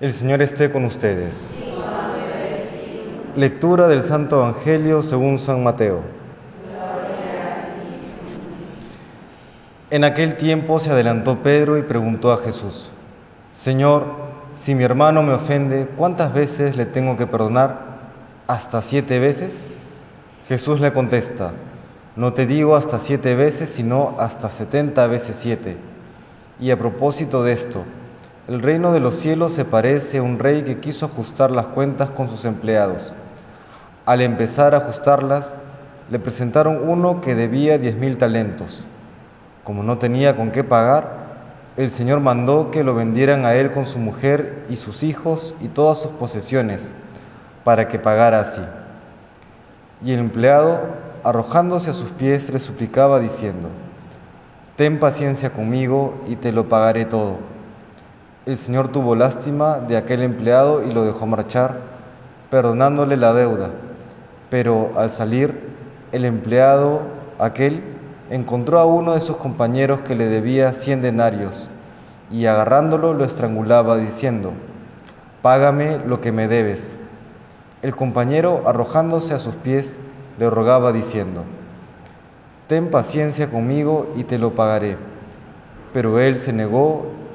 El Señor esté con ustedes. Lectura del Santo Evangelio según San Mateo. En aquel tiempo se adelantó Pedro y preguntó a Jesús, Señor, si mi hermano me ofende, ¿cuántas veces le tengo que perdonar? ¿Hasta siete veces? Jesús le contesta, no te digo hasta siete veces, sino hasta setenta veces siete. Y a propósito de esto, el reino de los cielos se parece a un rey que quiso ajustar las cuentas con sus empleados. Al empezar a ajustarlas, le presentaron uno que debía diez mil talentos. Como no tenía con qué pagar, el Señor mandó que lo vendieran a él con su mujer y sus hijos y todas sus posesiones, para que pagara así. Y el empleado, arrojándose a sus pies, le suplicaba diciendo, Ten paciencia conmigo y te lo pagaré todo. El Señor tuvo lástima de aquel empleado y lo dejó marchar, perdonándole la deuda. Pero al salir, el empleado aquel encontró a uno de sus compañeros que le debía cien denarios y agarrándolo lo estrangulaba diciendo, Págame lo que me debes. El compañero, arrojándose a sus pies, le rogaba diciendo, Ten paciencia conmigo y te lo pagaré. Pero él se negó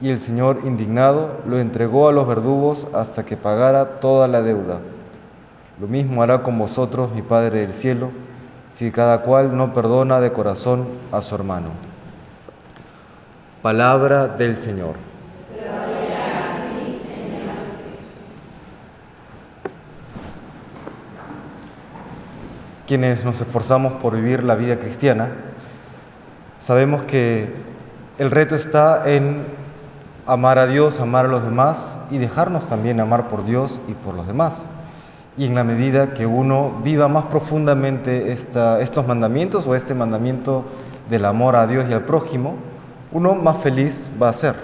Y el Señor, indignado, lo entregó a los verdugos hasta que pagara toda la deuda. Lo mismo hará con vosotros mi Padre del cielo, si cada cual no perdona de corazón a su hermano. Palabra del Señor. quienes nos esforzamos por vivir la vida cristiana, sabemos que el reto está en amar a Dios, amar a los demás y dejarnos también amar por Dios y por los demás. Y en la medida que uno viva más profundamente estos mandamientos o este mandamiento del amor a Dios y al prójimo, uno más feliz va a ser.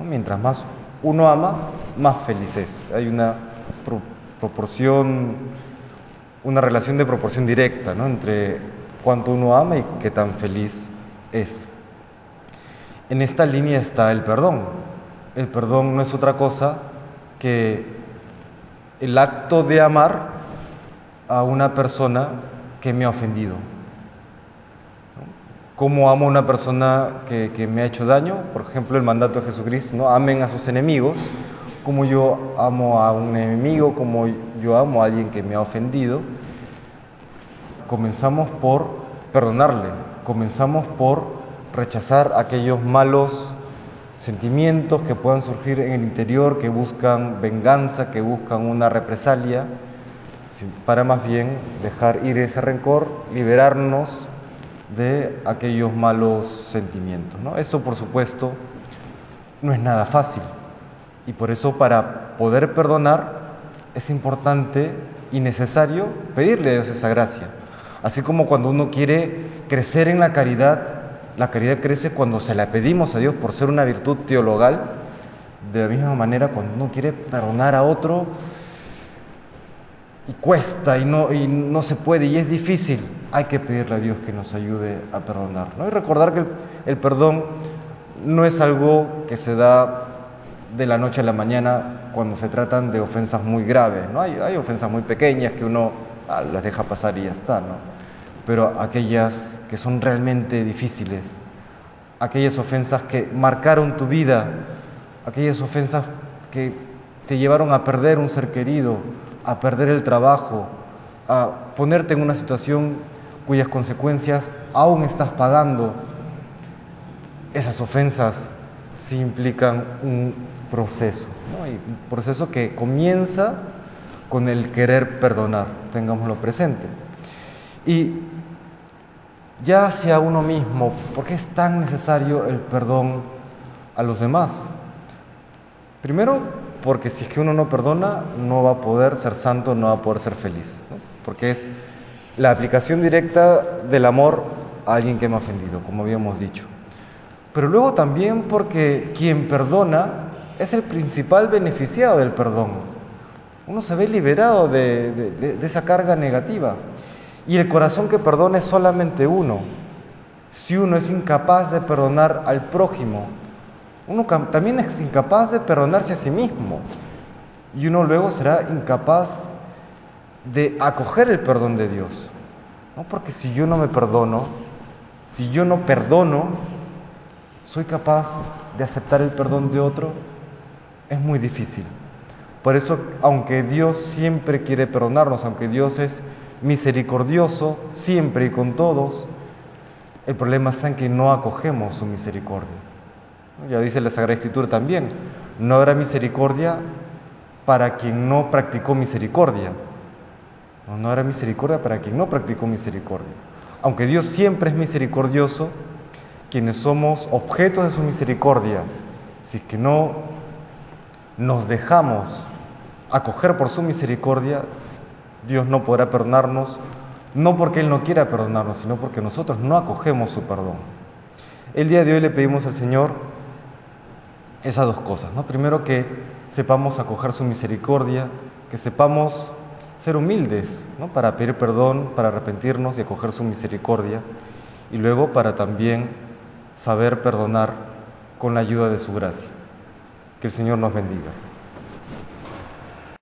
Mientras más uno ama, más feliz es. Hay una proporción una relación de proporción directa entre cuánto uno ama y qué tan feliz es. En esta línea está el perdón. El perdón no es otra cosa que el acto de amar a una persona que me ha ofendido. ¿Cómo amo a una persona que, que, me ha hecho daño? Por ejemplo, el mandato de Jesucristo, ¿no? Amen a sus enemigos, como yo amo a un enemigo, como yo amo a alguien que me ha ofendido comenzamos por perdonarle, comenzamos por rechazar aquellos malos sentimientos que puedan surgir en el interior, que buscan venganza, que buscan una represalia, para más bien dejar ir ese rencor, liberarnos de aquellos malos sentimientos. ¿no? Esto, por supuesto, no es nada fácil y por eso para poder perdonar es importante y necesario pedirle a Dios esa gracia. Así como cuando uno quiere crecer en la caridad, la caridad crece cuando se la pedimos a Dios por ser una virtud teologal. De la misma manera, cuando uno quiere perdonar a otro y cuesta y no, y no se puede y es difícil, hay que pedirle a Dios que nos ayude a perdonar. Y recordar que el, perdón no es algo que se da de la noche a la mañana cuando se tratan de ofensas muy graves. ¿no? Hay, hay ofensas muy pequeñas que uno ah, las deja pasar y ya está. Pero aquellas que son realmente difíciles, aquellas ofensas que marcaron tu vida, aquellas ofensas que te llevaron a perder un ser querido, a perder el trabajo, a ponerte en una situación cuyas consecuencias aún estás pagando. Esas ofensas sí implican un proceso, un proceso que comienza con el querer perdonar, tengámoslo presente. Y ya hacia uno mismo, ¿por qué es tan necesario el perdón a los demás? Primero, porque si es que uno no perdona, no va a poder ser santo, no va a poder ser feliz, porque es la aplicación directa del amor a alguien que me ha ofendido, como habíamos dicho. Pero luego también porque quien perdona es el principal beneficiado del perdón. Uno se ve liberado de, esa carga negativa. Y el corazón que perdona es solamente uno. Si uno es incapaz de perdonar al prójimo, uno también es incapaz de perdonarse a sí mismo. Y uno luego será incapaz de acoger el perdón de Dios. ¿No? Porque si yo no me perdono, si yo no perdono, ¿soy capaz de aceptar el perdón de otro? Es muy difícil. Por eso, aunque Dios siempre quiere perdonarnos, aunque Dios es misericordioso siempre y con todos, el problema está en que no acogemos su misericordia. Ya dice la Sagrada Escritura también, no habrá misericordia para quien no practicó misericordia. No, habrá misericordia para quien no practicó misericordia. Aunque Dios siempre es misericordioso, quienes somos objetos de su misericordia, si es que no nos dejamos acoger por su misericordia, Dios no podrá perdonarnos, no porque Él no quiera perdonarnos, sino porque nosotros no acogemos su perdón. El día de hoy le pedimos al Señor esas dos cosas. ¿no? Primero que sepamos acoger su misericordia, que sepamos ser humildes ¿no? para pedir perdón, para arrepentirnos y acoger su misericordia, y luego para también saber perdonar con la ayuda de su gracia. Que el Señor nos bendiga.